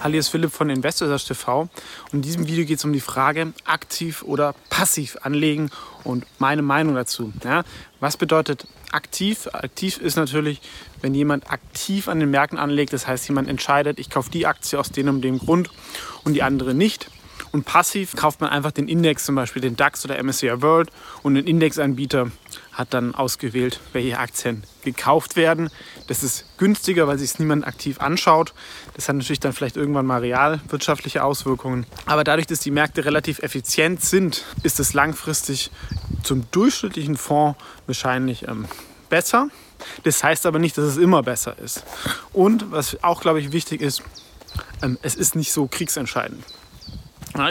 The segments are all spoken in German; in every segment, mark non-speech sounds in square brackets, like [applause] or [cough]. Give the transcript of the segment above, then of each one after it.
Hallo, hier ist Philipp von Investors TV und in diesem Video geht es um die Frage aktiv oder passiv anlegen und meine Meinung dazu. Ja, was bedeutet aktiv? Aktiv ist natürlich, wenn jemand aktiv an den Märkten anlegt, das heißt jemand entscheidet, ich kaufe die Aktie aus dem und dem Grund und die andere nicht. Und passiv kauft man einfach den Index, zum Beispiel den DAX oder MSCI World und ein Indexanbieter hat dann ausgewählt, welche Aktien gekauft werden. Das ist günstiger, weil sich es niemand aktiv anschaut. Das hat natürlich dann vielleicht irgendwann mal realwirtschaftliche Auswirkungen. Aber dadurch, dass die Märkte relativ effizient sind, ist es langfristig zum durchschnittlichen Fonds wahrscheinlich ähm, besser. Das heißt aber nicht, dass es immer besser ist. Und was auch, glaube ich, wichtig ist, ähm, es ist nicht so kriegsentscheidend.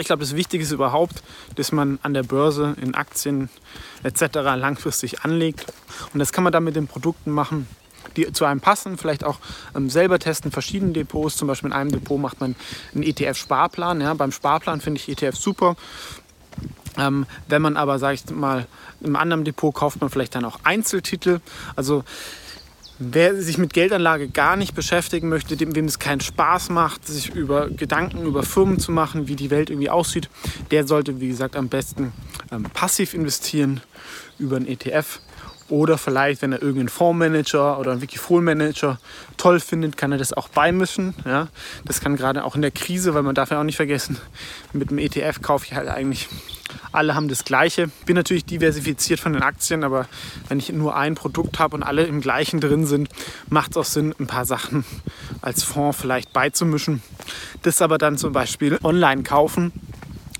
Ich glaube, das Wichtige ist überhaupt, dass man an der Börse in Aktien etc. langfristig anlegt. Und das kann man dann mit den Produkten machen, die zu einem passen. Vielleicht auch ähm, selber testen, verschiedene Depots. Zum Beispiel in einem Depot macht man einen ETF-Sparplan. Ja, beim Sparplan finde ich ETF super. Ähm, wenn man aber, sage ich mal, im anderen Depot kauft man vielleicht dann auch Einzeltitel. Also Wer sich mit Geldanlage gar nicht beschäftigen möchte, dem, wem es keinen Spaß macht, sich über Gedanken über Firmen zu machen, wie die Welt irgendwie aussieht, der sollte, wie gesagt, am besten ähm, passiv investieren über einen ETF. Oder vielleicht, wenn er irgendeinen Fondsmanager oder einen Wikifolio-Manager toll findet, kann er das auch beimischen. Ja? Das kann gerade auch in der Krise, weil man darf ja auch nicht vergessen, mit einem ETF kaufe ich halt eigentlich alle haben das Gleiche. Bin natürlich diversifiziert von den Aktien, aber wenn ich nur ein Produkt habe und alle im gleichen drin sind, macht es auch Sinn, ein paar Sachen als Fonds vielleicht beizumischen. Das aber dann zum Beispiel online kaufen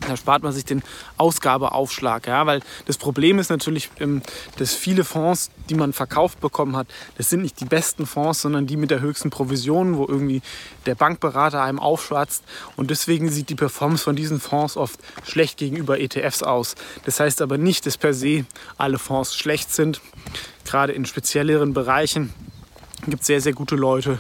da spart man sich den Ausgabeaufschlag. Ja? Weil das Problem ist natürlich, ähm, dass viele Fonds, die man verkauft bekommen hat, das sind nicht die besten Fonds, sondern die mit der höchsten Provision, wo irgendwie der Bankberater einem aufschwatzt. Und deswegen sieht die Performance von diesen Fonds oft schlecht gegenüber ETFs aus. Das heißt aber nicht, dass per se alle Fonds schlecht sind. Gerade in spezielleren Bereichen gibt es sehr, sehr gute Leute,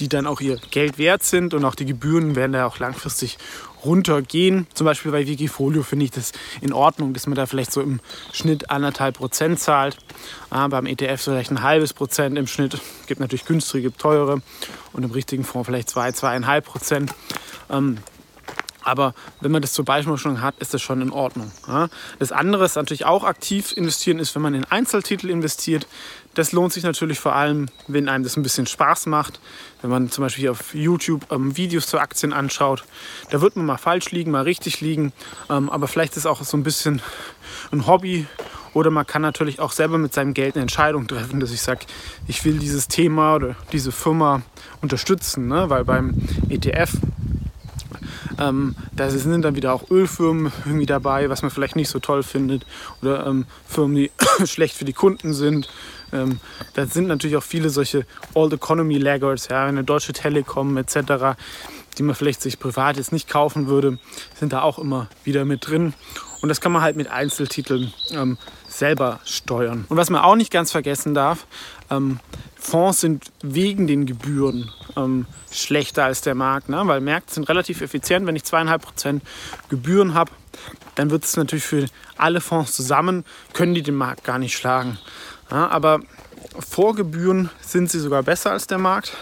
die dann auch ihr Geld wert sind und auch die Gebühren werden da auch langfristig runtergehen. Zum Beispiel bei Wikifolio finde ich das in Ordnung, dass man da vielleicht so im Schnitt anderthalb Prozent zahlt. Ah, beim ETF vielleicht ein halbes Prozent im Schnitt. Gibt natürlich günstige, gibt teure und im richtigen Fonds vielleicht zwei, zweieinhalb Prozent. Ähm, aber wenn man das zur Beispielung hat, ist das schon in Ordnung. Das andere ist natürlich auch aktiv investieren, ist, wenn man in Einzeltitel investiert. Das lohnt sich natürlich vor allem, wenn einem das ein bisschen Spaß macht. Wenn man zum Beispiel auf YouTube ähm, Videos zu Aktien anschaut, da wird man mal falsch liegen, mal richtig liegen. Ähm, aber vielleicht ist auch so ein bisschen ein Hobby. Oder man kann natürlich auch selber mit seinem Geld eine Entscheidung treffen, dass ich sage, ich will dieses Thema oder diese Firma unterstützen. Ne? Weil beim ETF ähm, da sind dann wieder auch Ölfirmen irgendwie dabei, was man vielleicht nicht so toll findet. Oder ähm, Firmen, die [coughs] schlecht für die Kunden sind. Ähm, da sind natürlich auch viele solche Old Economy Laggards, ja, eine Deutsche Telekom etc., die man vielleicht sich privat jetzt nicht kaufen würde, sind da auch immer wieder mit drin. Und das kann man halt mit Einzeltiteln ähm, selber steuern. Und was man auch nicht ganz vergessen darf, ähm, Fonds sind wegen den Gebühren ähm, schlechter als der Markt, ne? weil Märkte sind relativ effizient. Wenn ich zweieinhalb Prozent Gebühren habe, dann wird es natürlich für alle Fonds zusammen, können die den Markt gar nicht schlagen. Ja, aber vor Gebühren sind sie sogar besser als der Markt.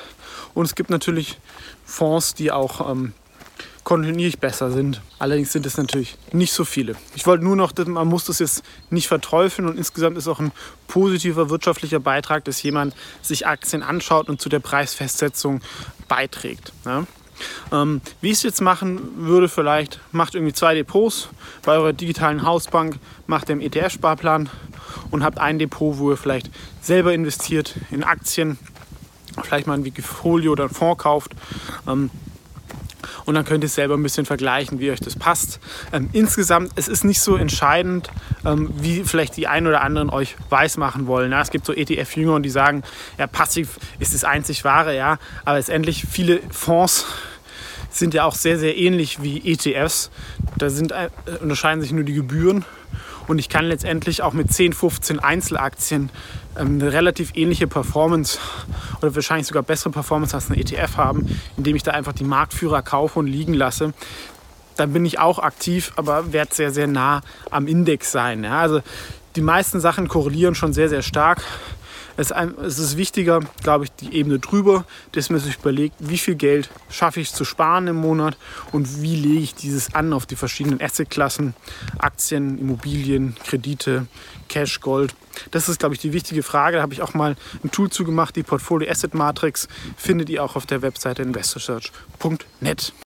Und es gibt natürlich Fonds, die auch ähm, kontinuierlich besser sind. Allerdings sind es natürlich nicht so viele. Ich wollte nur noch, man muss das jetzt nicht verteufeln und insgesamt ist auch ein positiver wirtschaftlicher Beitrag, dass jemand sich Aktien anschaut und zu der Preisfestsetzung beiträgt. Ja? Ähm, wie ich es jetzt machen würde, vielleicht macht irgendwie zwei Depots bei eurer digitalen Hausbank, macht den ETF-Sparplan und habt ein Depot, wo ihr vielleicht selber investiert in Aktien, vielleicht mal ein Wikifolio oder ein Fonds kauft. Ähm, und dann könnt ihr selber ein bisschen vergleichen, wie euch das passt. Ähm, insgesamt, es ist nicht so entscheidend, ähm, wie vielleicht die einen oder anderen euch weismachen wollen. Ja, es gibt so ETF-Jünger, die sagen, ja, passiv ist das einzig wahre, ja, aber letztendlich viele Fonds sind ja auch sehr, sehr ähnlich wie ETFs. Da sind, äh, unterscheiden sich nur die Gebühren und ich kann letztendlich auch mit 10, 15 Einzelaktien ähm, eine relativ ähnliche Performance oder wahrscheinlich sogar bessere Performance als ein ETF haben, indem ich da einfach die Marktführer kaufe und liegen lasse. Dann bin ich auch aktiv, aber werde sehr, sehr nah am Index sein. Ja? Also die meisten Sachen korrelieren schon sehr, sehr stark. Es ist wichtiger, glaube ich, die Ebene drüber, dass man sich überlegt, wie viel Geld schaffe ich zu sparen im Monat und wie lege ich dieses an auf die verschiedenen Assetklassen, Aktien, Immobilien, Kredite, Cash, Gold. Das ist, glaube ich, die wichtige Frage. Da habe ich auch mal ein Tool zugemacht, die Portfolio Asset Matrix findet ihr auch auf der Webseite investorsearch.net.